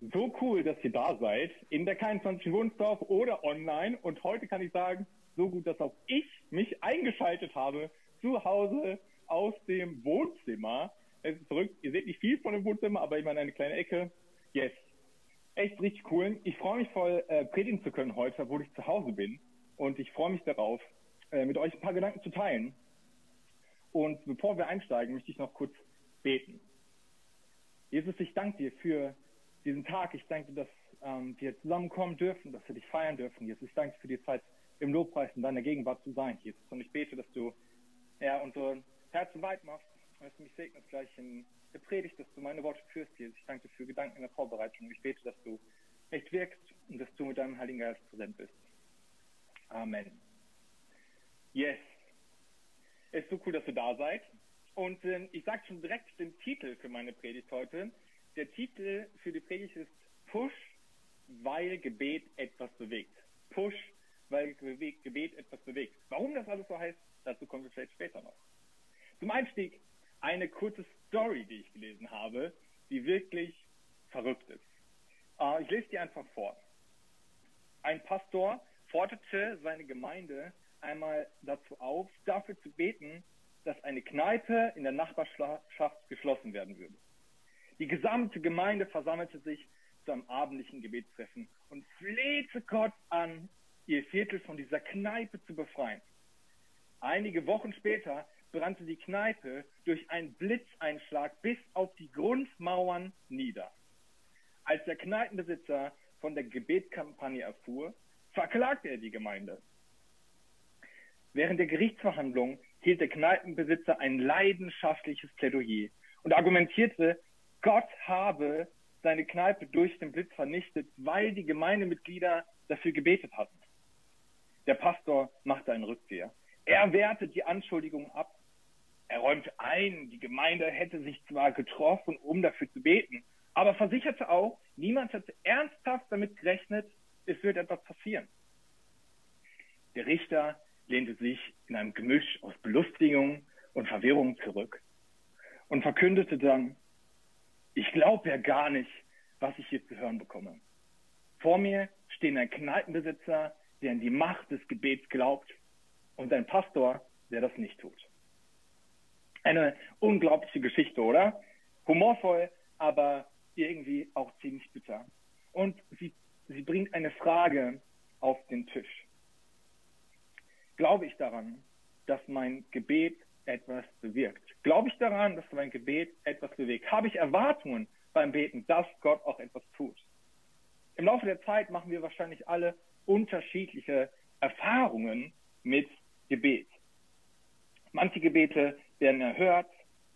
So cool, dass ihr da seid, in der K21 Wunsdorf oder online. Und heute kann ich sagen, so gut, dass auch ich mich eingeschaltet habe, zu Hause aus dem Wohnzimmer. Es ist verrückt, ihr seht nicht viel von dem Wohnzimmer, aber immer eine kleine Ecke. Yes. Echt richtig cool. Ich freue mich voll, äh, predigen zu können heute, obwohl ich zu Hause bin. Und ich freue mich darauf, äh, mit euch ein paar Gedanken zu teilen. Und bevor wir einsteigen, möchte ich noch kurz beten. Jesus, ich danke dir für diesen Tag. Ich danke dir, dass ähm, wir zusammenkommen dürfen, dass wir dich feiern dürfen. Jesus, ich danke für die Zeit im Lobpreis in deiner Gegenwart zu sein, Jesus. Und ich bete, dass du ja, unsere Herzen weit machst, dass du mich segnest gleich in der Predigt, dass du meine Worte führst, Jesus. Ich danke dir für Gedanken in der Vorbereitung. Ich bete, dass du echt wirkst und dass du mit deinem Heiligen Geist präsent bist. Amen. Yes. Es ist so cool, dass ihr da seid. Und äh, ich sage schon direkt den Titel für meine Predigt heute. Der Titel für die Predigt ist Push, weil Gebet etwas bewegt. Push, weil Gebet etwas bewegt. Warum das alles so heißt, dazu kommen wir vielleicht später noch. Zum Einstieg eine kurze Story, die ich gelesen habe, die wirklich verrückt ist. Äh, ich lese die einfach vor. Ein Pastor forderte seine Gemeinde einmal dazu auf, dafür zu beten, dass eine Kneipe in der Nachbarschaft geschlossen werden würde. Die gesamte Gemeinde versammelte sich zu einem abendlichen Gebetstreffen und flehte Gott an, ihr Viertel von dieser Kneipe zu befreien. Einige Wochen später brannte die Kneipe durch einen Blitzeinschlag bis auf die Grundmauern nieder. Als der Kneipenbesitzer von der Gebetskampagne erfuhr, verklagte er die Gemeinde. Während der Gerichtsverhandlung hielt der Kneipenbesitzer ein leidenschaftliches Plädoyer und argumentierte, Gott habe seine Kneipe durch den Blitz vernichtet, weil die Gemeindemitglieder dafür gebetet hatten. Der Pastor machte einen Rückzieher. Er wehrte die Anschuldigungen ab. Er räumte ein, die Gemeinde hätte sich zwar getroffen, um dafür zu beten, aber versicherte auch, niemand hätte ernsthaft damit gerechnet, es wird etwas passieren. Der Richter lehnte sich in einem Gemisch aus Belustigung und Verwirrung zurück und verkündete dann, ich glaube ja gar nicht, was ich hier zu hören bekomme. Vor mir stehen ein Kneipenbesitzer, der an die Macht des Gebets glaubt und ein Pastor, der das nicht tut. Eine unglaubliche Geschichte, oder? Humorvoll, aber irgendwie auch ziemlich bitter. Und sie, sie bringt eine Frage auf den Tisch. Glaube ich daran, dass mein Gebet etwas bewirkt? Glaube ich daran, dass mein Gebet etwas bewegt? Habe ich Erwartungen beim Beten, dass Gott auch etwas tut? Im Laufe der Zeit machen wir wahrscheinlich alle unterschiedliche Erfahrungen mit Gebet. Manche Gebete werden erhört,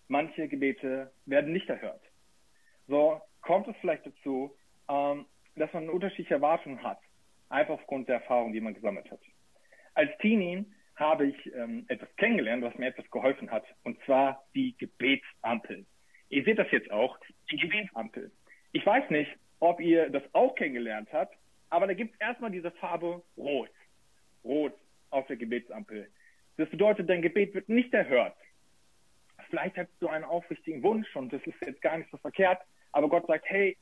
manche Gebete werden nicht erhört. So kommt es vielleicht dazu, ähm, dass man unterschiedliche Erwartungen hat, einfach aufgrund der Erfahrung, die man gesammelt hat. Als Teenie habe ich ähm, etwas kennengelernt, was mir etwas geholfen hat, und zwar die Gebetsampel. Ihr seht das jetzt auch, die Gebetsampel. Ich weiß nicht, ob ihr das auch kennengelernt habt, aber da gibt es erstmal diese Farbe Rot. Rot auf der Gebetsampel. Das bedeutet, dein Gebet wird nicht erhört. Vielleicht hast du einen aufrichtigen Wunsch und das ist jetzt gar nicht so verkehrt, aber Gott sagt, hey,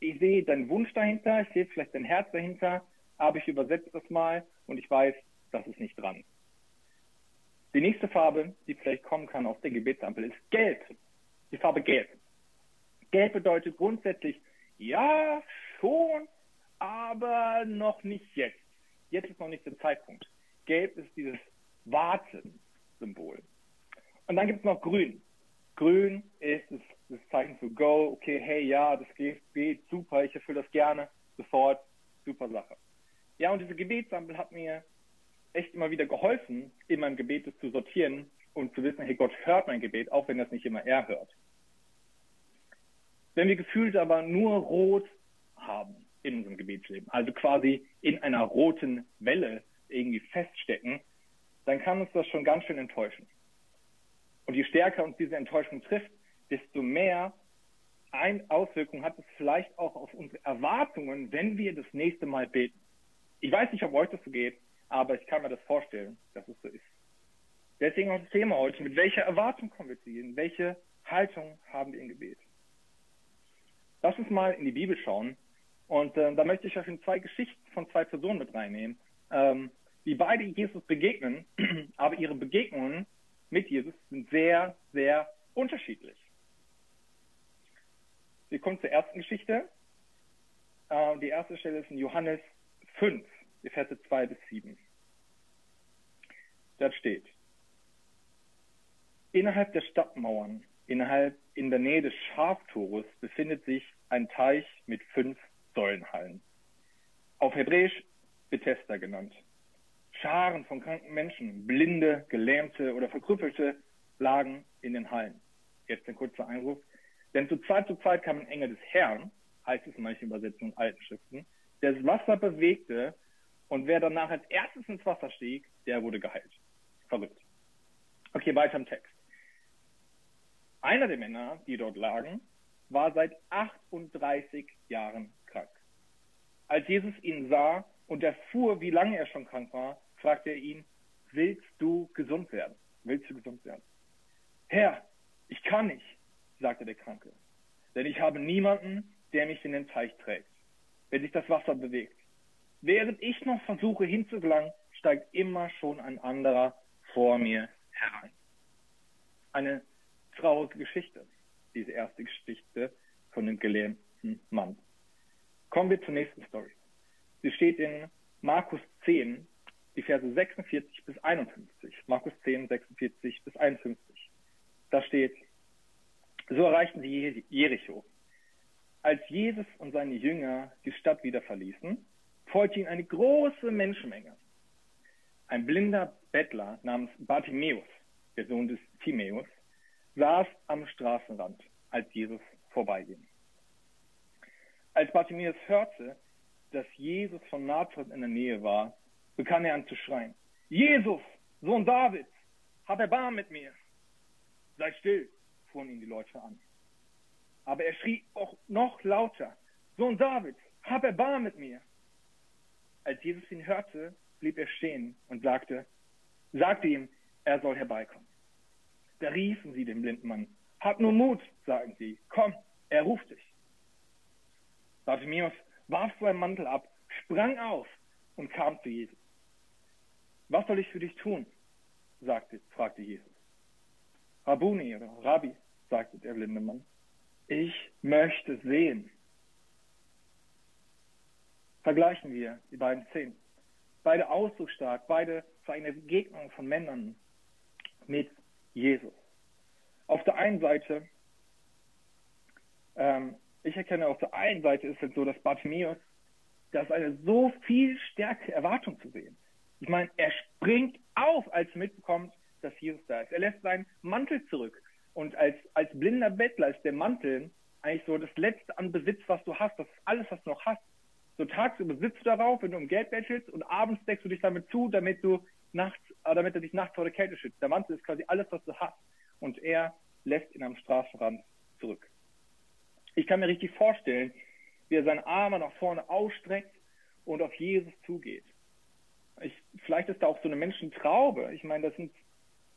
ich sehe deinen Wunsch dahinter, ich sehe vielleicht dein Herz dahinter, aber ich übersetze das mal und ich weiß, das ist nicht dran. Die nächste Farbe, die vielleicht kommen kann auf der Gebetsampel, ist Gelb. Die Farbe Gelb. Gelb bedeutet grundsätzlich, ja, schon, aber noch nicht jetzt. Jetzt ist noch nicht der Zeitpunkt. Gelb ist dieses Warten-Symbol. Und dann gibt es noch Grün. Grün ist das, das Zeichen für Go. Okay, hey, ja, das geht super, ich erfülle das gerne, sofort, super Sache. Ja, und diese Gebetsampel hat mir echt immer wieder geholfen, in meinem Gebet das zu sortieren und zu wissen, hey, Gott hört mein Gebet, auch wenn das nicht immer er hört. Wenn wir gefühlt aber nur rot haben in unserem Gebetsleben, also quasi in einer roten Welle irgendwie feststecken, dann kann uns das schon ganz schön enttäuschen. Und je stärker uns diese Enttäuschung trifft, desto mehr ein Auswirkung hat es vielleicht auch auf unsere Erwartungen, wenn wir das nächste Mal beten. Ich weiß nicht, ob euch das so geht, aber ich kann mir das vorstellen, dass es so ist. Deswegen das Thema heute. Mit welcher Erwartung kommen wir zu ihnen? Welche Haltung haben wir im Gebet? Lass uns mal in die Bibel schauen. Und äh, da möchte ich euch in zwei Geschichten von zwei Personen mit reinnehmen, ähm, die beide Jesus begegnen, aber ihre Begegnungen mit Jesus sind sehr, sehr unterschiedlich. Wir kommen zur ersten Geschichte. Äh, die erste Stelle ist in Johannes 5, die Verse 2 bis 7. Dort steht, innerhalb der Stadtmauern, innerhalb in der Nähe des Schaftores befindet sich ein Teich mit fünf Säulenhallen. Auf Hebräisch Bethesda genannt. Scharen von kranken Menschen, Blinde, Gelähmte oder Verkrüppelte lagen in den Hallen. Jetzt ein kurzer Einruf. Denn zu Zeit zu Zeit kam ein Engel des Herrn, heißt es in manchen Übersetzungen alten Schriften, der das Wasser bewegte und wer danach als erstes ins Wasser stieg, der wurde geheilt. Verrückt. Okay, weiter im Text. Einer der Männer, die dort lagen, war seit 38 Jahren krank. Als Jesus ihn sah und erfuhr, wie lange er schon krank war, fragte er ihn, willst du gesund werden? Willst du gesund werden? Herr, ich kann nicht, sagte der Kranke, denn ich habe niemanden, der mich in den Teich trägt, wenn sich das Wasser bewegt. Während ich noch versuche hinzugelangen, steigt immer schon ein anderer vor mir herein. Eine traurige Geschichte, diese erste Geschichte von dem gelähmten Mann. Kommen wir zur nächsten Story. Sie steht in Markus 10, die Verse 46 bis 51. Markus 10, 46 bis 51. Da steht, so erreichten sie Jericho. Als Jesus und seine Jünger die Stadt wieder verließen, folgte ihnen eine große Menschenmenge. Ein blinder Bettler namens Bartimäus, der Sohn des Timäus, saß am Straßenrand, als Jesus vorbeiging. Als Bartimäus hörte, dass Jesus von Nazareth in der Nähe war, begann er an zu schreien. Jesus, Sohn Davids, hab Erbarmen mit mir. Sei still, fuhren ihn die Leute an. Aber er schrie auch noch lauter. Sohn Davids, hab Erbarmen mit mir. Als Jesus ihn hörte, blieb er stehen und sagte, sagte ihm, er soll herbeikommen. Da riefen sie den blinden Mann. Hab nur Mut, sagen sie. Komm, er ruft dich. Bartimäus warf seinen Mantel ab, sprang auf und kam zu Jesus. Was soll ich für dich tun? sagte, fragte Jesus. Rabuni oder Rabbi, sagte der blinde Mann. Ich möchte sehen. Vergleichen wir die beiden Szenen. Beide ausdrucksstark, beide für eine Begegnung von Männern mit Jesus. Auf der einen Seite, ähm, ich erkenne auf der einen Seite ist es so, dass Bartimäus, da ist eine so viel stärkere Erwartung zu sehen. Ich meine, er springt auf, als er mitbekommt, dass Jesus da ist. Er lässt seinen Mantel zurück. Und als, als blinder Bettler ist der Mantel eigentlich so das Letzte an Besitz, was du hast. Das ist alles, was du noch hast. So tagsüber sitzt du darauf, wenn du um Geld bettelst und abends deckst du dich damit zu, damit du nachts, äh, damit er dich nachts vor der Kälte schützt. Der Mantel ist quasi alles, was du hast. Und er lässt ihn am Straßenrand zurück. Ich kann mir richtig vorstellen, wie er seine Arme nach vorne ausstreckt und auf Jesus zugeht. Ich, vielleicht ist da auch so eine Menschentraube. Ich meine, das sind,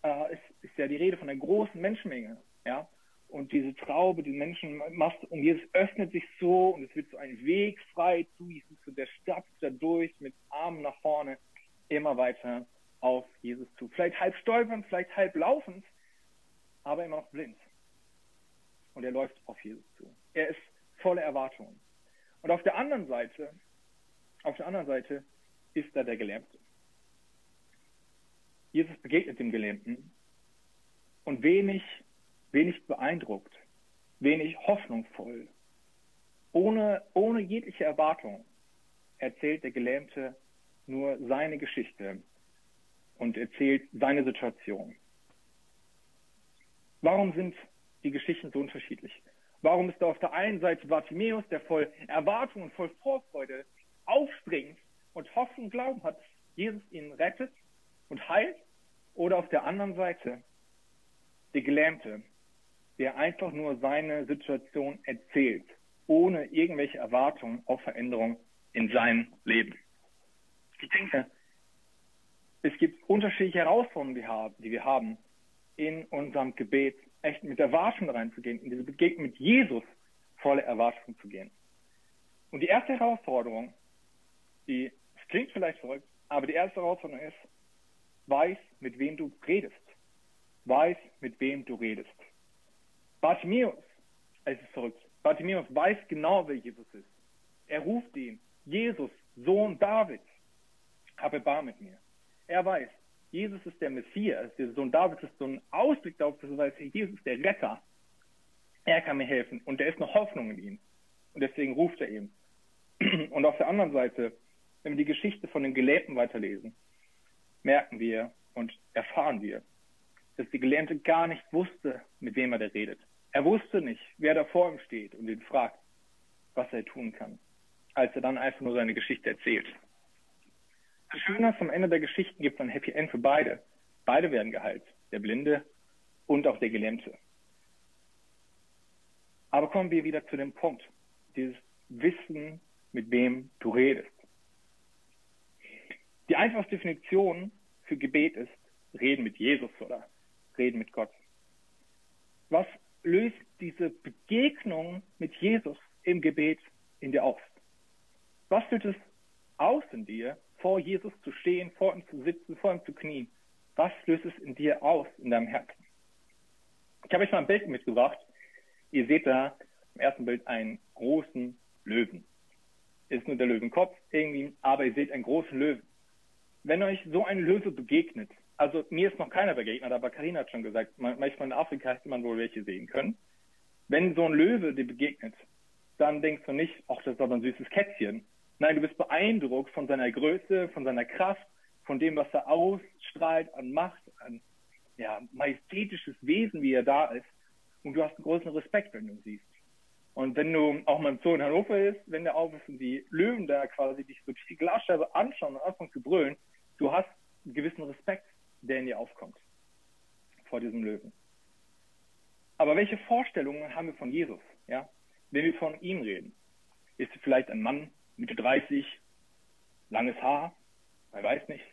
äh, ist, ist ja die Rede von einer großen Menschenmenge. Ja? Und diese Traube, die Menschen macht, und Jesus öffnet sich so und es wird so ein Weg frei zu Jesus, zu der Stadt dadurch mit Armen nach vorne, immer weiter auf Jesus zu. Vielleicht halb stolpernd, vielleicht halb laufend, aber immer noch blind. Und er läuft auf Jesus zu. Er ist voller Erwartungen. Und auf der anderen Seite, auf der anderen Seite ist da der Gelähmte. Jesus begegnet dem Gelähmten und wenig, wenig beeindruckt, wenig hoffnungsvoll, ohne, ohne jegliche Erwartung erzählt der Gelähmte nur seine Geschichte und erzählt seine Situation. Warum sind die Geschichten so unterschiedlich? Warum ist da auf der einen Seite Bartimäus, der voll Erwartung und voll Vorfreude aufspringt und Hoffnung und Glauben hat, dass Jesus ihn rettet und heilt? Oder auf der anderen Seite der Gelähmte, der einfach nur seine Situation erzählt, ohne irgendwelche Erwartungen auf Veränderung in seinem Leben. Ich denke, es gibt unterschiedliche Herausforderungen, die wir haben, in unserem Gebet echt mit Erwartung reinzugehen, in diese Begegnung mit Jesus voller Erwartung zu gehen. Und die erste Herausforderung, die, es klingt vielleicht verrückt, aber die erste Herausforderung ist, weiß, mit wem du redest. Weiß, mit wem du redest. Bartimäus, es ist verrückt, Bartimäus weiß genau, wer Jesus ist. Er ruft ihn, Jesus, Sohn Davids, habe Bar mit mir. Er weiß, Jesus ist der Messias, der Sohn Davids ist so ein Ausblick darauf, dass er weiß, Jesus ist der Retter. Er kann mir helfen und da ist noch Hoffnung in ihm. Und deswegen ruft er ihn. Und auf der anderen Seite, wenn wir die Geschichte von den Gelähmten weiterlesen, merken wir und erfahren wir, dass die Gelähmte gar nicht wusste, mit wem er da redet. Er wusste nicht, wer da vor ihm steht und ihn fragt, was er tun kann, als er dann einfach nur seine Geschichte erzählt. Das Schöne ist, am Ende der Geschichten gibt es ein Happy End für beide. Beide werden geheilt, der Blinde und auch der Gelähmte. Aber kommen wir wieder zu dem Punkt, dieses Wissen, mit wem du redest. Die einfachste Definition für Gebet ist reden mit Jesus oder reden mit Gott. Was löst diese Begegnung mit Jesus im Gebet in dir aus? Was löst es aus in dir, vor Jesus zu stehen, vor ihm zu sitzen, vor ihm zu knien? Was löst es in dir aus, in deinem Herzen? Ich habe euch mal ein Bild mitgebracht. Ihr seht da im ersten Bild einen großen Löwen. Ist nur der Löwenkopf irgendwie, aber ihr seht einen großen Löwen. Wenn euch so ein Löwe begegnet, also mir ist noch keiner begegnet, aber Karina hat schon gesagt, manchmal in Afrika hätte man wohl welche sehen können. Wenn so ein Löwe dir begegnet, dann denkst du nicht, ach, das ist aber ein süßes Kätzchen. Nein, du bist beeindruckt von seiner Größe, von seiner Kraft, von dem, was er ausstrahlt an Macht, an ja, majestätisches Wesen, wie er da ist. Und du hast einen großen Respekt, wenn du ihn siehst. Und wenn du auch mal im Zoo in Hannover ist, wenn der auf ist und die Löwen da quasi dich so durch die Glasscheibe anschauen und anfangen zu brüllen, du hast einen gewissen Respekt, der in dir aufkommt vor diesem Löwen. Aber welche Vorstellungen haben wir von Jesus? Ja, wenn wir von ihm reden, ist er vielleicht ein Mann Mitte 30, langes Haar, man weiß nicht.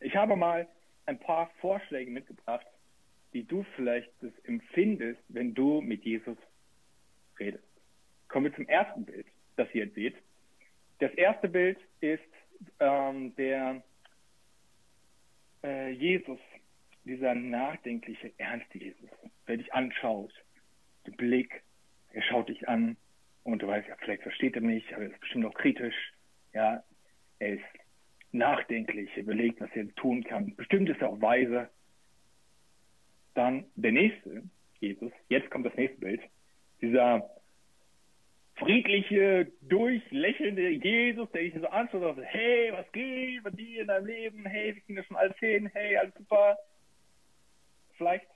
Ich habe mal ein paar Vorschläge mitgebracht, wie du vielleicht das empfindest, wenn du mit Jesus redest. Kommen wir zum ersten Bild, das ihr jetzt seht. Das erste Bild ist ähm, der äh, Jesus, dieser nachdenkliche, ernste Jesus, der dich anschaut, der Blick, er schaut dich an und du weißt, ja, vielleicht versteht er mich, aber er ist bestimmt auch kritisch. Ja, er ist nachdenklich, er überlegt, was er tun kann. Bestimmt ist er auch weise. Dann der nächste, Jesus, jetzt kommt das nächste Bild, dieser friedliche, durchlächelnde Jesus, der dich so anschaut und sagt, hey, was geht bei dir in deinem Leben? Hey, wir kriegen das schon alles hin. Hey, alles super. Vielleicht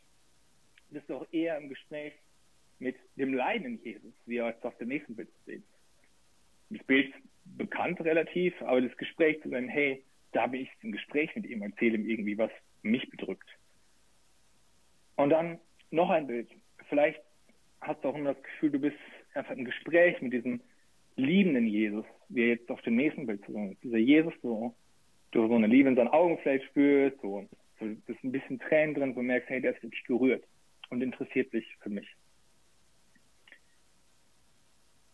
bist du auch eher im Gespräch mit dem Leiden Jesus, wie er jetzt auf dem nächsten Bild sehen. Das Bild bekannt relativ, aber das Gespräch zu sein, hey, da bin ich im Gespräch mit ihm, erzähle ihm irgendwie, was mich bedrückt. Und dann noch ein Bild. Vielleicht hast du auch immer das Gefühl, du bist einfach im Gespräch mit diesem liebenden Jesus, wie er jetzt auf dem nächsten Bild zu sehen ist. Dieser Jesus so, du so eine Liebe in seinen Augen vielleicht spürst, so, so das ist ein bisschen Tränen drin, so merkst, hey, der ist wirklich gerührt und interessiert sich für mich.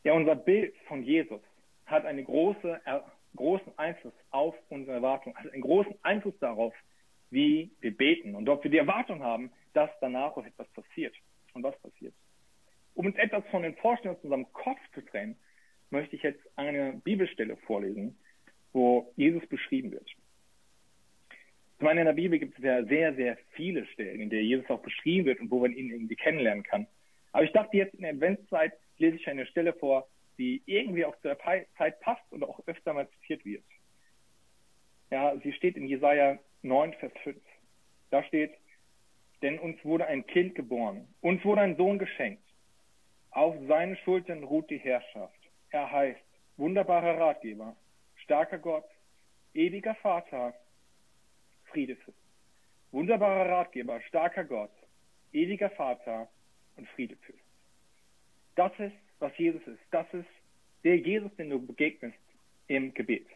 Ja, unser Bild von Jesus hat einen große, äh, großen Einfluss auf unsere Erwartung, hat einen großen Einfluss darauf, wie wir beten und ob wir die Erwartung haben, dass danach etwas passiert. Und was passiert? Um uns etwas von den Vorstellungen aus unserem Kopf zu trennen, möchte ich jetzt eine Bibelstelle vorlesen, wo Jesus beschrieben wird. Ich meine, in der Bibel gibt es ja sehr, sehr viele Stellen, in der Jesus auch beschrieben wird und wo man ihn irgendwie kennenlernen kann. Aber ich dachte jetzt in der Adventszeit lese ich eine Stelle vor, die irgendwie auch zur Zeit passt und auch öfter mal zitiert wird. Ja, sie steht in Jesaja 9, Vers 5. Da steht, denn uns wurde ein Kind geboren, uns wurde ein Sohn geschenkt. Auf seinen Schultern ruht die Herrschaft. Er heißt wunderbarer Ratgeber, starker Gott, ewiger Vater, Friedefürst. Wunderbarer Ratgeber, starker Gott, ewiger Vater und Friedefürst. Das ist, was Jesus ist. Das ist der Jesus, den du begegnest im Gebet.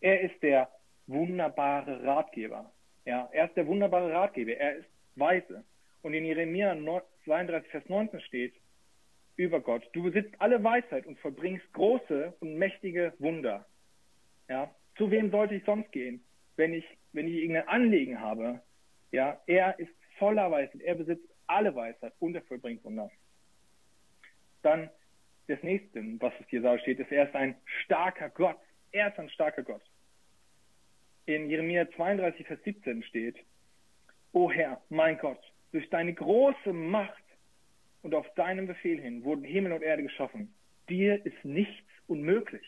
Er ist der wunderbare Ratgeber. Ja, er ist der wunderbare Ratgeber. Er ist weise. Und in Jeremia 32, Vers 19 steht, über Gott. Du besitzt alle Weisheit und vollbringst große und mächtige Wunder. Ja, zu wem sollte ich sonst gehen, wenn ich, wenn ich irgendein Anliegen habe? Ja, er ist voller Weisheit. Er besitzt alle Weisheit und er vollbringt Wunder. Dann das nächste, was es hier steht, ist, er ist ein starker Gott. Er ist ein starker Gott. In Jeremia 32, Vers 17 steht, O Herr, mein Gott, durch deine große Macht und auf deinem Befehl hin wurden Himmel und Erde geschaffen. Dir ist nichts unmöglich.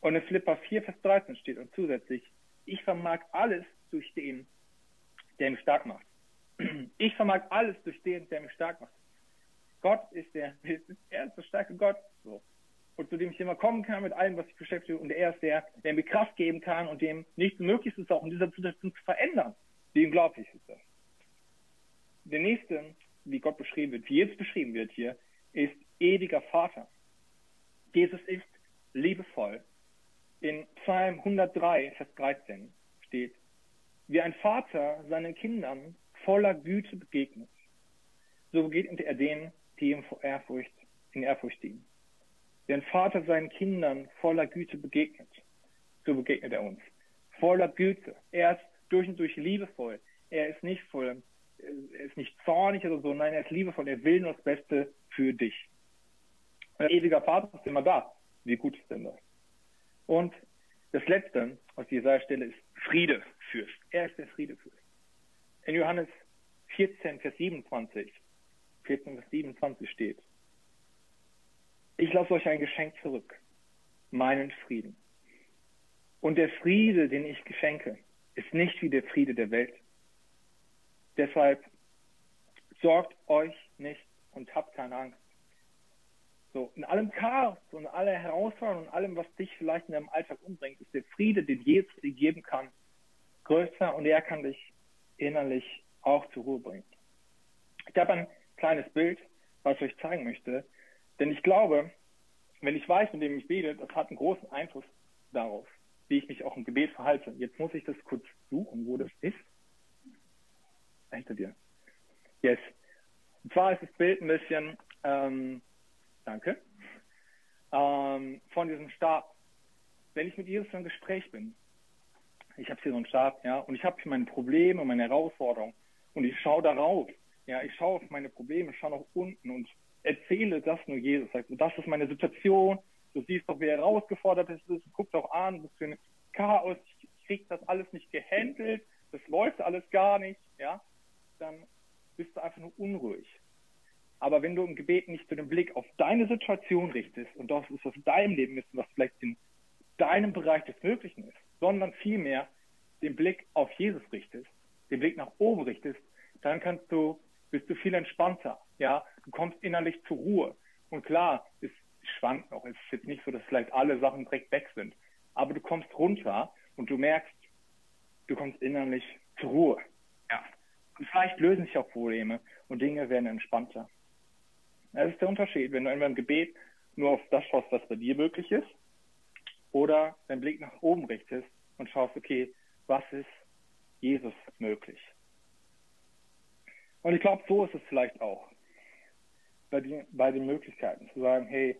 Und in Philippa 4, Vers 13 steht und zusätzlich, ich vermag alles durch den, der mich stark macht. Ich vermag alles durch den, der mich stark macht. Gott ist der, er ist der starke Gott, so. Und zu dem ich immer kommen kann mit allem, was ich beschäftige. Und er ist der, der mir Kraft geben kann und dem nichts möglich ist, auch in dieser Situation zu verändern. Wie unglaublich ist das? Der nächste, wie Gott beschrieben wird, wie jetzt beschrieben wird hier, ist ewiger Vater. Jesus ist liebevoll. In Psalm 103, Vers 13 steht, wie ein Vater seinen Kindern voller Güte begegnet, so begegnet er denen, die ihm vor Ehrfurcht, in Ehrfurcht dienen. Wie ein Vater seinen Kindern voller Güte begegnet, so begegnet er uns. Voller Güte. Er ist durch und durch liebevoll. Er ist nicht voll, er ist nicht zornig oder so, nein, er ist liebevoll, er will nur das Beste für dich. Ein ewiger Vater ist immer da. Wie gut ist denn das? Und das Letzte aus dieser Stelle ist Friede Fürst. Er ist der Friede Fürst. In Johannes 14, Vers 27, 14, Vers 27 steht, ich lasse euch ein Geschenk zurück, meinen Frieden. Und der Friede, den ich geschenke, ist nicht wie der Friede der Welt. Deshalb sorgt euch nicht und habt keine Angst. So, in allem Chaos und aller Herausforderungen und allem, was dich vielleicht in deinem Alltag umbringt, ist der Friede, den Jesus dir geben kann, größer und er kann dich innerlich auch zur Ruhe bringen. Ich habe ein kleines Bild, was ich euch zeigen möchte, denn ich glaube, wenn ich weiß, mit dem ich bete, das hat einen großen Einfluss darauf, wie ich mich auch im Gebet verhalte. Jetzt muss ich das kurz suchen, wo das ist. Hinter dir. Yes. Und zwar ist das Bild ein bisschen, ähm, danke, ähm, von diesem Stab. Wenn ich mit Jesus im Gespräch bin, ich habe hier so einen Stab, ja, und ich habe hier meine Probleme meine Herausforderungen und ich schaue darauf, ja, ich schaue auf meine Probleme, schaue nach unten und erzähle das nur Jesus. Sagt, das ist meine Situation, du siehst doch, wie herausgefordert es ist, guck doch an, was für ein Chaos, ich krieg das alles nicht gehandelt, das läuft alles gar nicht, ja, dann bist du einfach nur unruhig. Aber wenn du im Gebet nicht so den Blick auf deine Situation richtest und das ist, was in deinem Leben ist, was vielleicht in deinem Bereich des Möglichen ist, sondern vielmehr den Blick auf Jesus richtest, den Blick nach oben richtest, dann kannst du, bist du viel entspannter, ja, du kommst innerlich zur Ruhe. Und klar, es schwankt noch, es ist jetzt nicht so, dass vielleicht alle Sachen direkt weg sind, aber du kommst runter und du merkst, du kommst innerlich zur Ruhe. Und vielleicht lösen sich auch Probleme und Dinge werden entspannter. Das ist der Unterschied, wenn du in deinem Gebet nur auf das schaust, was bei dir möglich ist, oder deinen Blick nach oben richtest und schaust, okay, was ist Jesus möglich? Und ich glaube, so ist es vielleicht auch bei, die, bei den Möglichkeiten, zu sagen, hey,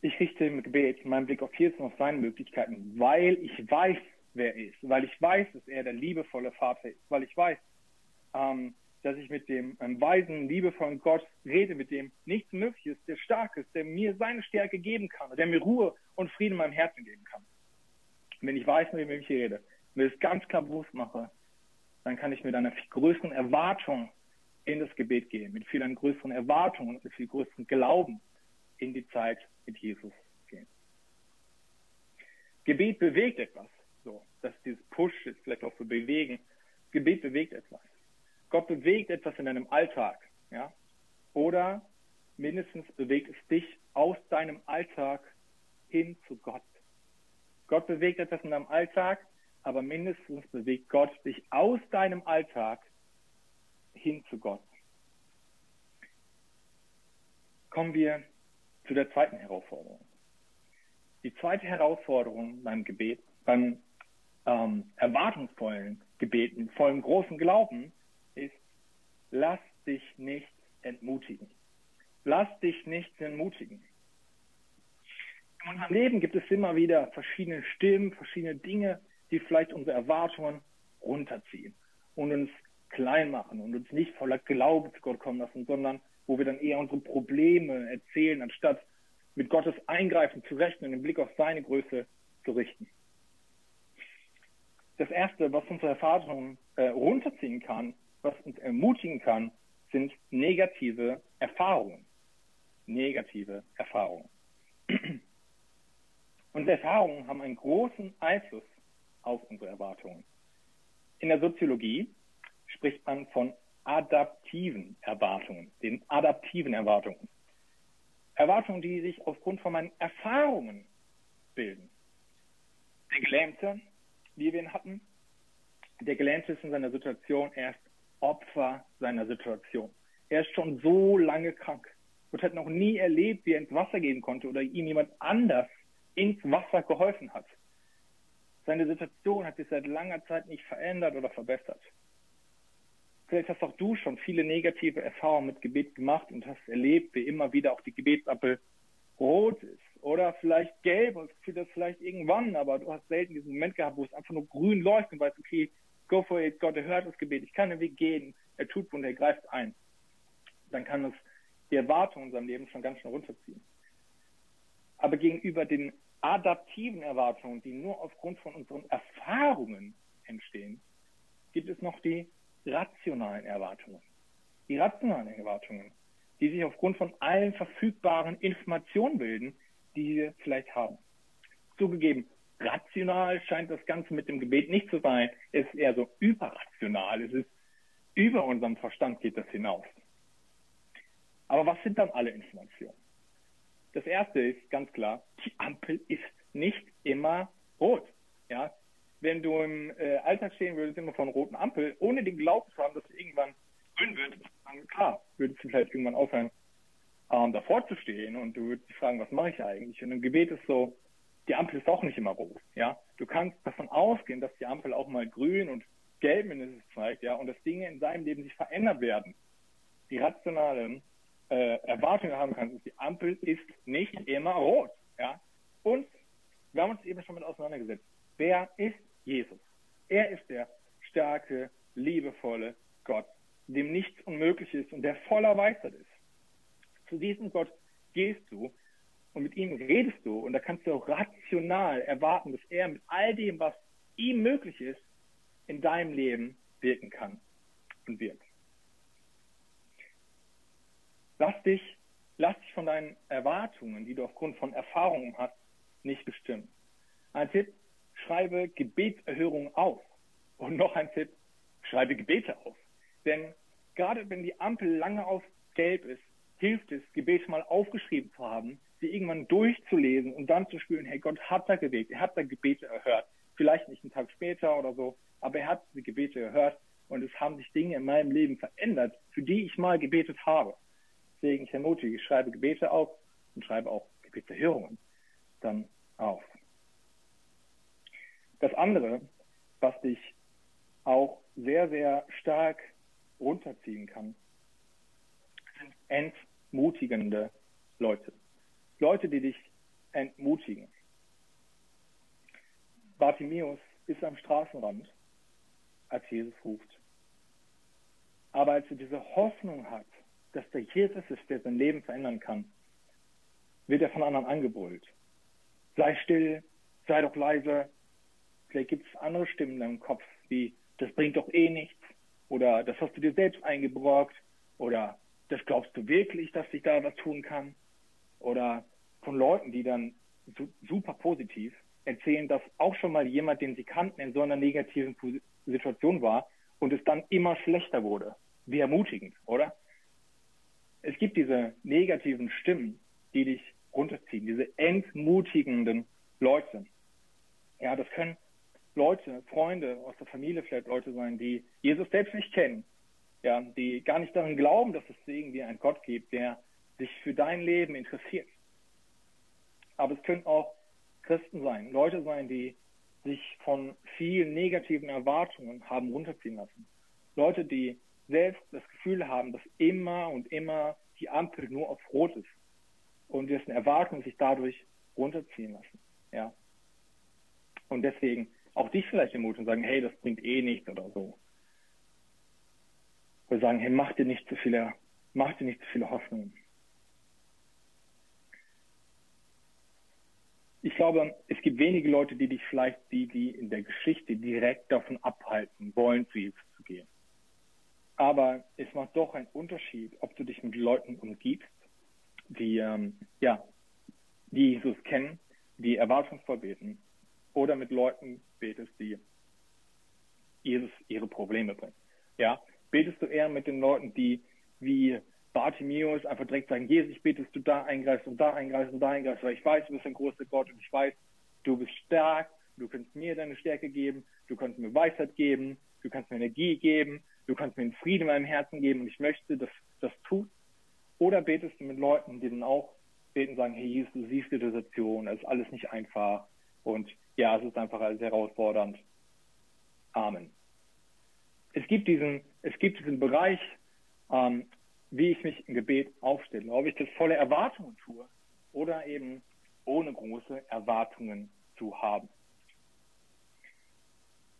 ich richte im Gebet meinen Blick auf Jesus und auf seine Möglichkeiten, weil ich weiß, wer er ist, weil ich weiß, dass er der liebevolle Vater ist, weil ich weiß, ähm, dass ich mit dem ähm, weisen, liebevollen Gott rede, mit dem nichts möglich ist, der stark ist, der mir seine Stärke geben kann, der mir Ruhe und Frieden in meinem Herzen geben kann. Wenn ich weiß, mit wem ich hier rede, mir das ganz klar bewusst mache, dann kann ich mit einer viel größeren Erwartung in das Gebet gehen, mit viel größeren Erwartungen und mit viel größeren Glauben in die Zeit mit Jesus gehen. Gebet bewegt etwas. Dass dieses Push ist vielleicht auch für bewegen. Gebet bewegt etwas. Gott bewegt etwas in deinem Alltag, ja? Oder mindestens bewegt es dich aus deinem Alltag hin zu Gott. Gott bewegt etwas in deinem Alltag, aber mindestens bewegt Gott dich aus deinem Alltag hin zu Gott. Kommen wir zu der zweiten Herausforderung. Die zweite Herausforderung beim Gebet, beim ähm, erwartungsvollen Gebeten, vollem großen Glauben, ist, lass dich nicht entmutigen. lass dich nicht entmutigen. In unserem Leben gibt es immer wieder verschiedene Stimmen, verschiedene Dinge, die vielleicht unsere Erwartungen runterziehen und uns klein machen und uns nicht voller Glaube zu Gott kommen lassen, sondern wo wir dann eher unsere Probleme erzählen, anstatt mit Gottes Eingreifen zu rechnen, den Blick auf seine Größe zu richten. Das Erste, was unsere Erfahrungen äh, runterziehen kann, was uns ermutigen kann, sind negative Erfahrungen. Negative Erfahrungen. Unsere Erfahrungen haben einen großen Einfluss auf unsere Erwartungen. In der Soziologie spricht man von adaptiven Erwartungen, den adaptiven Erwartungen. Erwartungen, die sich aufgrund von meinen Erfahrungen bilden. Der Gelähmte, wie wir ihn hatten, der Gelähmte ist in seiner Situation erst Opfer seiner Situation. Er ist schon so lange krank und hat noch nie erlebt, wie er ins Wasser gehen konnte oder ihm jemand anders ins Wasser geholfen hat. Seine Situation hat sich seit langer Zeit nicht verändert oder verbessert. Vielleicht hast auch du schon viele negative Erfahrungen mit Gebet gemacht und hast erlebt, wie immer wieder auch die Gebetsappel rot ist oder vielleicht gelb und für das vielleicht irgendwann, aber du hast selten diesen Moment gehabt, wo es einfach nur grün läuft und weißt, okay, go for it, Gott, er hört das Gebet, ich kann den Weg gehen, er tut und er greift ein. Dann kann es die Erwartungen in unserem Leben schon ganz schön runterziehen. Aber gegenüber den adaptiven Erwartungen, die nur aufgrund von unseren Erfahrungen entstehen, gibt es noch die rationalen Erwartungen. Die rationalen Erwartungen, die sich aufgrund von allen verfügbaren Informationen bilden, die wir vielleicht haben. Zugegeben, rational scheint das Ganze mit dem Gebet nicht zu sein. Es ist eher so überrational. Es ist über unserem Verstand geht das hinaus. Aber was sind dann alle Informationen? Das erste ist ganz klar, die Ampel ist nicht immer rot. Ja, wenn du im äh, Alltag stehen würdest, immer von roten Ampel, ohne den Glauben zu haben, dass irgendwann grün wird, dann klar, würdest du vielleicht irgendwann aufhören, ähm, davor zu stehen und du würdest dich fragen, was mache ich eigentlich? Und im Gebet ist so, die Ampel ist auch nicht immer rot, ja. Du kannst davon ausgehen, dass die Ampel auch mal grün und gelb mindestens zeigt, ja, und dass Dinge in seinem Leben sich verändern werden. Die rationalen äh, Erwartungen haben kannst, ist, die Ampel ist nicht immer rot, ja. Und wir haben uns eben schon mit auseinandergesetzt. Wer ist Jesus. Er ist der starke, liebevolle Gott, dem nichts unmöglich ist und der voller Weisheit ist. Zu diesem Gott gehst du und mit ihm redest du und da kannst du auch rational erwarten, dass er mit all dem, was ihm möglich ist, in deinem Leben wirken kann und wird. Lass dich, lass dich von deinen Erwartungen, die du aufgrund von Erfahrungen hast, nicht bestimmen. Ein Tipp, schreibe Gebetserhörungen auf. Und noch ein Tipp, schreibe Gebete auf. Denn gerade wenn die Ampel lange auf gelb ist, hilft es, Gebete mal aufgeschrieben zu haben, sie irgendwann durchzulesen und dann zu spüren, hey, Gott hat da gebetet, er hat da Gebete erhört. Vielleicht nicht einen Tag später oder so, aber er hat diese Gebete erhört und es haben sich Dinge in meinem Leben verändert, für die ich mal gebetet habe. Deswegen, ich ermutige, ich schreibe Gebete auf und schreibe auch Gebetserhörungen dann auf. Das andere, was dich auch sehr, sehr stark runterziehen kann, sind entmutigende Leute. Leute, die dich entmutigen. Bartimäus ist am Straßenrand, als Jesus ruft. Aber als er diese Hoffnung hat, dass der Jesus ist, der sein Leben verändern kann, wird er von anderen angebrüllt. Sei still, sei doch leise, Vielleicht gibt es andere Stimmen in deinem Kopf, wie das bringt doch eh nichts oder das hast du dir selbst eingebrockt oder das glaubst du wirklich, dass sich da was tun kann oder von Leuten, die dann super positiv erzählen, dass auch schon mal jemand, den sie kannten, in so einer negativen Situation war und es dann immer schlechter wurde. Wie ermutigend, oder? Es gibt diese negativen Stimmen, die dich runterziehen, diese entmutigenden Leute. Ja, das können Leute, Freunde aus der Familie vielleicht Leute sein, die Jesus selbst nicht kennen, ja, die gar nicht daran glauben, dass es irgendwie einen Gott gibt, der sich für dein Leben interessiert. Aber es können auch Christen sein, Leute sein, die sich von vielen negativen Erwartungen haben runterziehen lassen. Leute, die selbst das Gefühl haben, dass immer und immer die Ampel nur auf Rot ist und dessen Erwartungen sich dadurch runterziehen lassen. Ja. Und deswegen auch dich vielleicht ermutigen und sagen, hey, das bringt eh nichts oder so. Oder sagen, hey, mach dir nicht zu viele, mach dir nicht zu viele Hoffnungen. Ich glaube, es gibt wenige Leute, die dich vielleicht, die, die in der Geschichte direkt davon abhalten wollen, zu Jesus zu gehen. Aber es macht doch einen Unterschied, ob du dich mit Leuten umgibst, die, ähm, ja, die Jesus kennen, die erwartungsvoll beten, oder mit Leuten betest, die Jesus ihre Probleme bringen. Ja, betest du eher mit den Leuten, die wie Bartimäus einfach direkt sagen, Jesus, ich bete, dass du da eingreifst und da eingreifst und da eingreifst, weil ich weiß, du bist ein großer Gott und ich weiß, du bist stark, du kannst mir deine Stärke geben, du kannst mir Weisheit geben, du kannst mir Energie geben, du kannst mir einen Frieden in meinem Herzen geben und ich möchte, dass das tut. Oder betest du mit Leuten, die dann auch beten, sagen, hey Jesus, du siehst die Situation, es ist alles nicht einfach und ja, es ist einfach alles herausfordernd. Amen. Es gibt diesen, es gibt diesen Bereich, ähm, wie ich mich im Gebet aufstelle, ob ich das volle Erwartungen tue oder eben ohne große Erwartungen zu haben.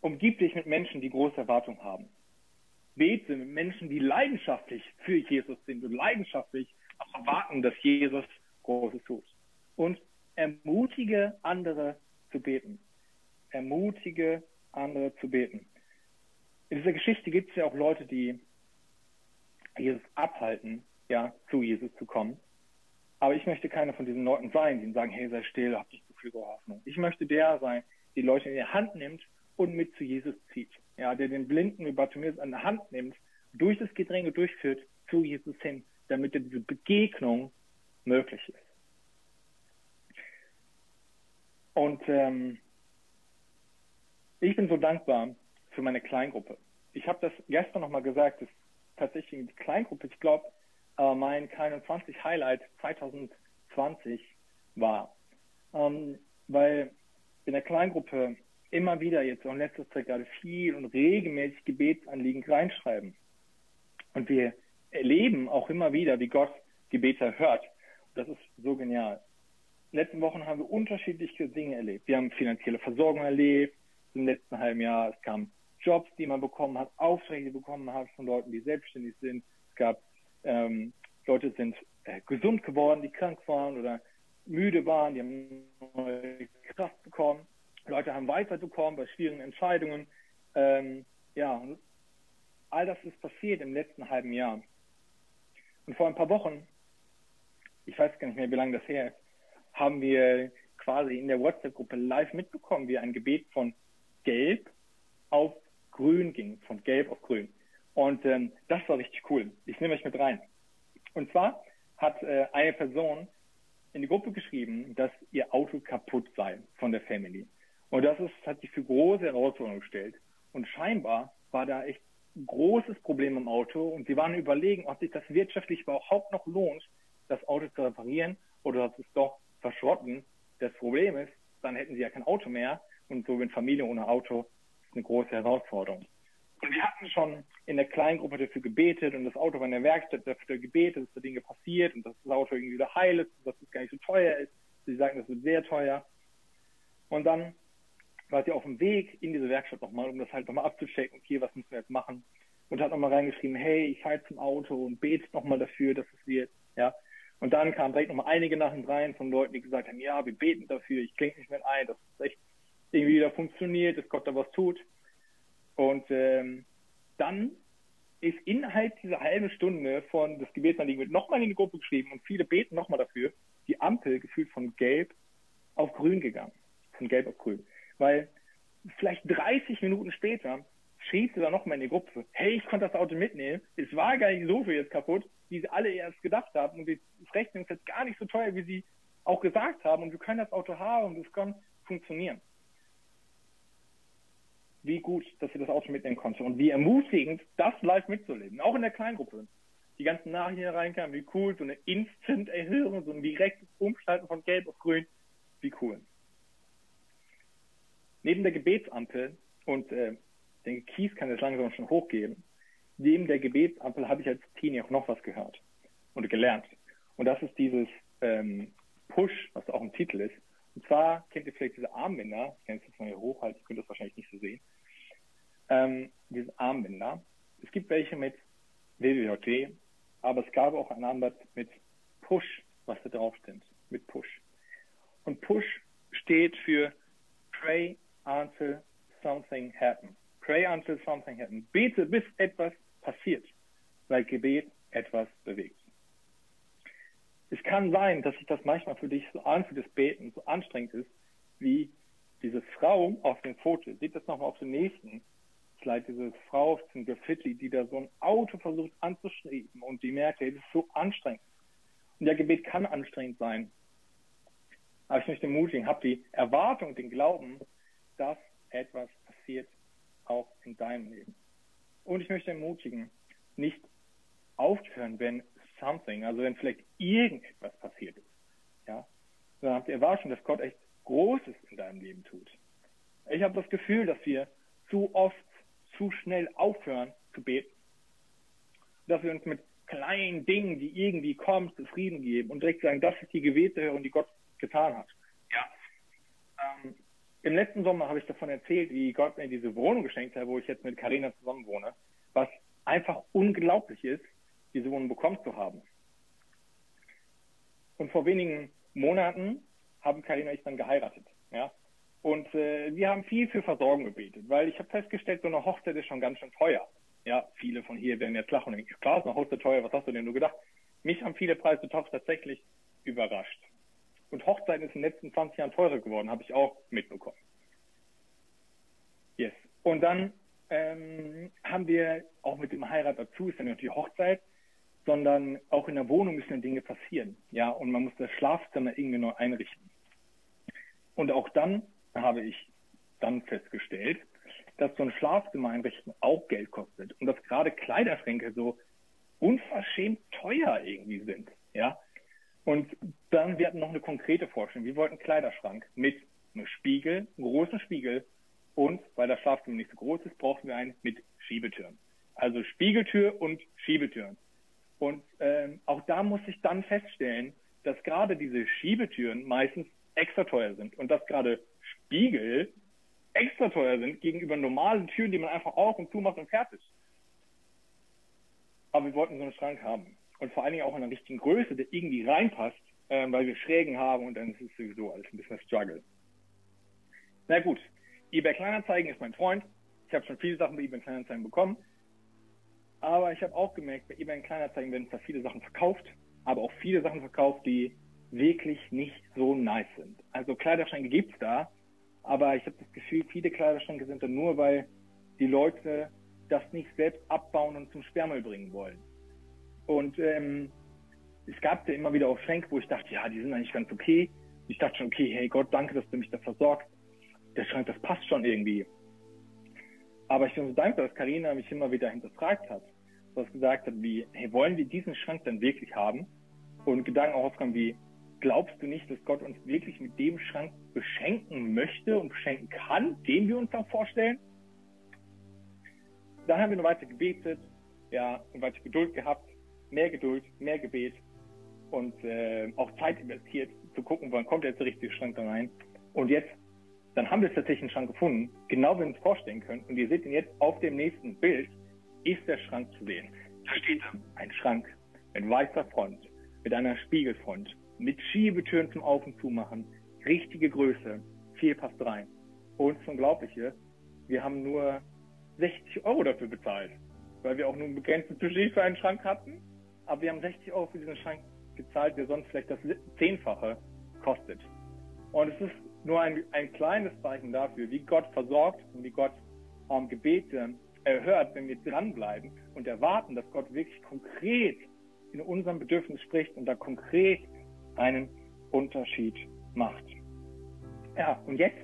Umgib dich mit Menschen, die große Erwartungen haben. Bete mit Menschen, die leidenschaftlich für Jesus sind und leidenschaftlich erwarten, dass Jesus Großes tut. Und ermutige andere zu beten. Ermutige andere zu beten. In dieser Geschichte gibt es ja auch Leute, die Jesus abhalten, ja, zu Jesus zu kommen. Aber ich möchte keiner von diesen Leuten sein, die sagen, hey, sei still, hab nicht so viel Hoffnung. Ich möchte der sein, die Leute in die Hand nimmt und mit zu Jesus zieht. Ja, der den Blinden wie Bartimäus an der Hand nimmt, durch das Gedränge durchführt, zu Jesus hin, damit diese Begegnung möglich ist. Und ähm, ich bin so dankbar für meine Kleingruppe. Ich habe das gestern nochmal gesagt, dass tatsächlich die Kleingruppe, ich glaube, äh, mein 21 Highlight 2020 war. Ähm, weil in der Kleingruppe immer wieder jetzt auch in letzter Zeit gerade viel und regelmäßig Gebetsanliegen reinschreiben. Und wir erleben auch immer wieder, wie Gott Gebete hört. Das ist so genial den letzten Wochen haben wir unterschiedliche Dinge erlebt. Wir haben finanzielle Versorgung erlebt im letzten halben Jahr. Es kamen Jobs, die man bekommen hat, Aufträge, die bekommen hat von Leuten, die selbstständig sind. Es gab ähm, Leute sind äh, gesund geworden, die krank waren oder müde waren, die haben neue Kraft bekommen. Leute haben Weisheit bekommen bei schwierigen Entscheidungen. Ähm, ja, all das ist passiert im letzten halben Jahr. Und vor ein paar Wochen, ich weiß gar nicht mehr, wie lange das her ist, haben wir quasi in der WhatsApp-Gruppe live mitbekommen, wie ein Gebet von Gelb auf Grün ging, von Gelb auf Grün. Und ähm, das war richtig cool. Ich nehme euch mit rein. Und zwar hat äh, eine Person in die Gruppe geschrieben, dass ihr Auto kaputt sei von der Family. Und das ist, hat sich für große Herausforderungen gestellt. Und scheinbar war da echt ein großes Problem im Auto und sie waren überlegen, ob sich das wirtschaftlich überhaupt noch lohnt, das Auto zu reparieren oder ob es doch verschrotten. Das Problem ist, dann hätten sie ja kein Auto mehr und so mit Familie ohne Auto eine große Herausforderung. Und wir hatten schon in der Kleingruppe dafür gebetet und das Auto war in der Werkstatt dafür gebetet, dass da Dinge passiert und dass das Auto irgendwie wieder heil ist, dass es gar nicht so teuer ist. Sie sagen, das wird sehr teuer. Und dann war sie auf dem Weg in diese Werkstatt nochmal, um das halt nochmal abzuchecken, okay, was müssen wir jetzt machen? Und hat nochmal reingeschrieben, hey, ich halte zum Auto und bete nochmal dafür, dass es wird, ja. Und dann kamen direkt nochmal einige Nachrichten rein von Leuten, die gesagt haben, ja, wir beten dafür, ich klinge nicht mehr ein, dass es echt irgendwie wieder funktioniert, dass Gott da was tut. Und ähm, dann ist innerhalb dieser halben Stunde von das Gebetsanliegen wird nochmal in die Gruppe geschrieben und viele beten nochmal dafür, die Ampel gefühlt von gelb auf grün gegangen. Von gelb auf grün. Weil vielleicht 30 Minuten später schrieb sie dann nochmal in die Gruppe, hey, ich konnte das Auto mitnehmen, es war gar nicht so viel jetzt kaputt, wie sie alle erst gedacht haben und das Rechnen ist jetzt gar nicht so teuer, wie sie auch gesagt haben und wir können das Auto haben und es kann funktionieren. Wie gut, dass sie das Auto mitnehmen konnte und wie ermutigend, das live mitzuleben, auch in der Kleingruppe. Die ganzen Nachrichten reinkamen, wie cool, so eine Instant-Erhöhung, so ein direktes Umschalten von Gelb auf Grün, wie cool. Neben der Gebetsampel und äh, denke, Kies kann jetzt langsam schon hochgehen. Neben der Gebetsampel habe ich als Teenie auch noch was gehört. und gelernt. Und das ist dieses ähm, Push, was auch im Titel ist. Und zwar kennt ihr vielleicht diese Armbänder, ich kann es jetzt mal hier hochhalten, ihr könnt das wahrscheinlich nicht so sehen. Ähm, diese Armbänder. Es gibt welche mit WWJT, aber es gab auch ein Armband mit Push, was da drauf steht, mit Push. Und Push steht für Pray until something happens. Pray until something happens. Bete, bis etwas passiert, weil Gebet etwas bewegt. Es kann sein, dass sich das manchmal für dich so anfühlt, das Beten so anstrengend ist, wie diese Frau auf dem Foto. Seht das nochmal auf dem nächsten Slide, diese Frau auf dem Graffiti, die da so ein Auto versucht anzuschreiben und die merkt, hey, das ist so anstrengend. Und der Gebet kann anstrengend sein. Aber ich möchte ermutigen, hab die Erwartung, den Glauben, dass etwas passiert auch in deinem Leben. Und ich möchte ermutigen, nicht aufzuhören, wenn something, also wenn vielleicht irgendetwas passiert ist, ja, sondern habt die Erwartung, dass Gott echt Großes in deinem Leben tut. Ich habe das Gefühl, dass wir zu oft, zu schnell aufhören zu beten. Dass wir uns mit kleinen Dingen, die irgendwie kommen, zufrieden geben und direkt sagen, das ist die Gebetserhörung, die Gott getan hat. Ja. Ähm, Im letzten Sommer habe ich davon erzählt, wie Gott mir diese Wohnung geschenkt hat, wo ich jetzt mit Karina zusammen wohne, was einfach unglaublich ist, diese Wohnung bekommen zu haben. Und vor wenigen Monaten haben Karina und ich dann geheiratet. Ja? Und äh, wir haben viel für Versorgung gebetet, weil ich habe festgestellt, so eine Hochzeit ist schon ganz schön teuer. Ja, viele von hier werden jetzt lachen und denken, klar ist eine Hochzeit teuer, was hast du denn nur gedacht? Mich haben viele Preise tatsächlich überrascht. Und Hochzeiten ist in den letzten 20 Jahren teurer geworden, habe ich auch mitbekommen. Yes. Und dann ähm, haben wir auch mit dem Heirat dazu, ist nicht die Hochzeit, sondern auch in der Wohnung müssen Dinge passieren. Ja, und man muss das Schlafzimmer irgendwie neu einrichten. Und auch dann habe ich dann festgestellt, dass so ein Schlafzimmer einrichten auch Geld kostet und dass gerade Kleiderschränke so unverschämt teuer irgendwie sind. Ja, und dann, wir hatten noch eine konkrete Vorstellung. Wir wollten einen Kleiderschrank mit einem Spiegel, einem großen Spiegel und, weil das Schlafzimmer nicht so groß ist, brauchen wir einen mit Schiebetüren. Also Spiegeltür und Schiebetüren. Und ähm, auch da muss ich dann feststellen, dass gerade diese Schiebetüren meistens extra teuer sind und dass gerade Spiegel extra teuer sind gegenüber normalen Türen, die man einfach auf und zu macht und fertig. Aber wir wollten so einen Schrank haben. Und vor allen Dingen auch in einer richtigen Größe, der irgendwie reinpasst, äh, weil wir Schrägen haben und dann ist es sowieso alles ein bisschen ein Struggle. Na gut, eBay Kleinanzeigen ist mein Freund. Ich habe schon viele Sachen bei eBay Kleinanzeigen bekommen. Aber ich habe auch gemerkt, bei eBay Kleinanzeigen werden zwar viele Sachen verkauft, aber auch viele Sachen verkauft, die wirklich nicht so nice sind. Also Kleiderschränke gibt's da, aber ich habe das Gefühl, viele Kleiderschränke sind da nur, weil die Leute das nicht selbst abbauen und zum Sperrmüll bringen wollen. Und ähm, es gab ja immer wieder auch Schränke, wo ich dachte, ja, die sind eigentlich ganz okay. Ich dachte schon, okay, hey Gott, danke, dass du mich da versorgst. Der Schrank, das passt schon irgendwie. Aber ich bin so dankbar, dass Karina mich immer wieder hinterfragt hat. Was gesagt hat, wie, hey, wollen wir diesen Schrank denn wirklich haben? Und Gedanken auch aufkommen wie, glaubst du nicht, dass Gott uns wirklich mit dem Schrank beschenken möchte und beschenken kann, den wir uns dann vorstellen? Dann haben wir noch weiter gebetet, ja, und weiter Geduld gehabt, mehr Geduld, mehr Gebet und äh, auch Zeit investiert, zu gucken, wann kommt jetzt der richtige Schrank da rein. Und jetzt, dann haben wir tatsächlich einen Schrank gefunden, genau wie wir uns vorstellen können. Und ihr seht ihn jetzt auf dem nächsten Bild, ist der Schrank zu sehen. Da steht ein Schrank mit weißer Front, mit einer Spiegelfront, mit Schiebetüren zum Auf- und Zumachen, richtige Größe, viel passt rein. Und das Unglaubliche, wir haben nur 60 Euro dafür bezahlt, weil wir auch nur ein begrenztes Budget für einen Schrank hatten. Aber wir haben 60 Euro für diesen Schrank gezahlt, der sonst vielleicht das Zehnfache kostet. Und es ist nur ein, ein kleines Zeichen dafür, wie Gott versorgt und wie Gott ähm, Gebete erhört, wenn wir dranbleiben und erwarten, dass Gott wirklich konkret in unserem Bedürfnis spricht und da konkret einen Unterschied macht. Ja, und jetzt,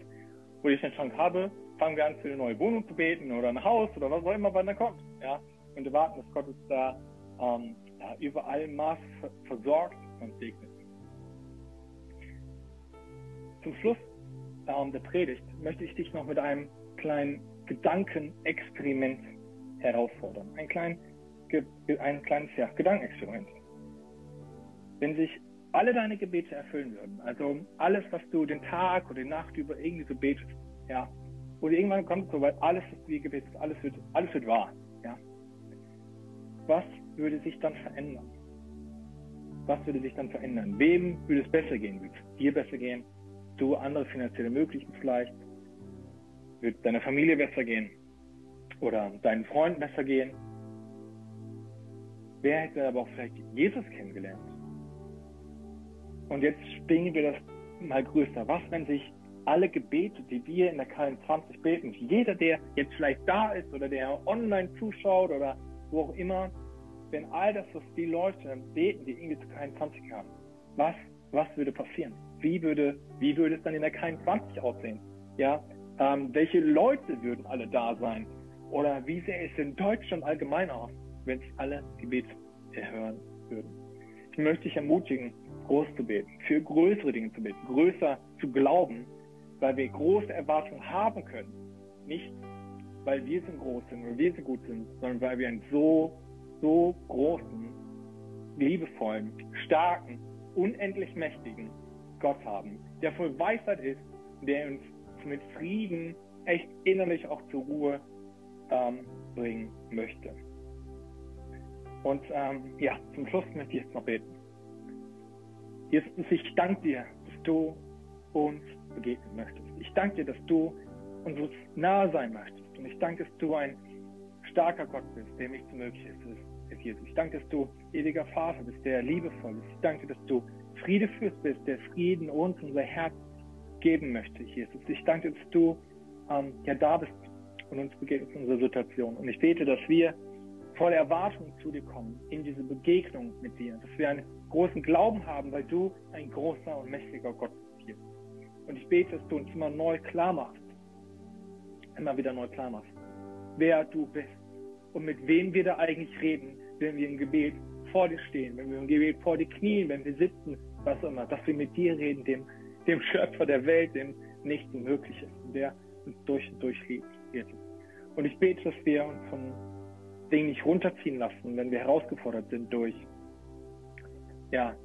wo ich den Schrank habe, fangen wir an, für eine neue Wohnung zu beten oder ein Haus oder was auch immer, wann da kommt. Ja, und erwarten, dass Gott uns da ähm, ja, überall Maß versorgt und segnet. Zum Schluss ähm, der Predigt möchte ich dich noch mit einem kleinen Gedankenexperiment herausfordern. Ein, klein, ein kleines ja, Gedankenexperiment. wenn sich alle deine Gebete erfüllen würden, also alles, was du den Tag oder die Nacht über irgendwie so betest, ja, und irgendwann kommt so weit, alles, was du gebetest, alles wird, alles wird wahr, ja. Was würde sich dann verändern? Was würde sich dann verändern? Wem würde es besser gehen? Würde es dir besser gehen? Du andere finanzielle Möglichkeiten vielleicht? Wird deiner Familie besser gehen? Oder deinen Freunden besser gehen? Wer hätte aber auch vielleicht Jesus kennengelernt? Und jetzt springen wir das mal größer. Was, wenn sich alle Gebete, die wir in der KN20 beten, jeder, der jetzt vielleicht da ist oder der online zuschaut oder wo auch immer, wenn all das, was die Leute beten, die irgendwie zu KN20 kamen, was, was würde passieren? Wie würde, wie würde es dann in der KN20 aussehen? Ja, ähm, welche Leute würden alle da sein? Oder wie sähe es in Deutschland allgemein aus, wenn es alle Gebete erhören würden? Ich möchte dich ermutigen, groß zu beten, für größere Dinge zu beten, größer zu glauben, weil wir große Erwartungen haben können. Nicht, weil wir so groß sind oder wir so gut sind, sondern weil wir einen so, so großen, liebevollen, starken, unendlich mächtigen Gott haben, der voll Weisheit ist, der uns mit Frieden echt innerlich auch zur Ruhe ähm, bringen möchte. Und ähm, ja, zum Schluss möchte ich jetzt noch beten. Jesus, ich danke dir, dass du uns begegnen möchtest. Ich danke dir, dass du uns nahe sein möchtest. Und ich danke, dass du ein starker Gott bist, der nicht zu möglich ist, ist Jesus. Ich danke, dass du ewiger Vater bist, der liebevoll ist. Ich danke, dass du Friede führst bist, der Frieden uns unser Herz geben möchte, Jesus. Ich danke, dass du ähm, ja da bist und uns begegnest in unserer Situation. Und ich bete, dass wir voller Erwartung zu dir kommen, in diese Begegnung mit dir, dass wir einen großen Glauben haben, weil du ein großer und mächtiger Gott bist. Und ich bete, dass du uns immer neu klar machst, immer wieder neu klar machst, wer du bist und mit wem wir da eigentlich reden, wenn wir im Gebet vor dir stehen, wenn wir im Gebet vor dir knien, wenn wir sitzen, was immer, dass wir mit dir reden, dem, dem Schöpfer der Welt, dem nichts möglich ist, der uns durch und durch liebt. Und ich bete, dass wir uns von Dingen nicht runterziehen lassen, wenn wir herausgefordert sind durch, ja,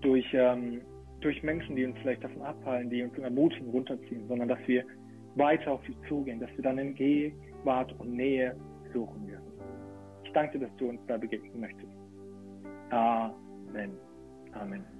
durch, ähm, durch Menschen, die uns vielleicht davon abhalten, die uns ermutigen, runterziehen, sondern dass wir weiter auf sie zugehen, dass wir dann in Gegenwart und Nähe suchen werden. Ich danke dir, dass du uns da begegnen möchtest. Amen. Amen.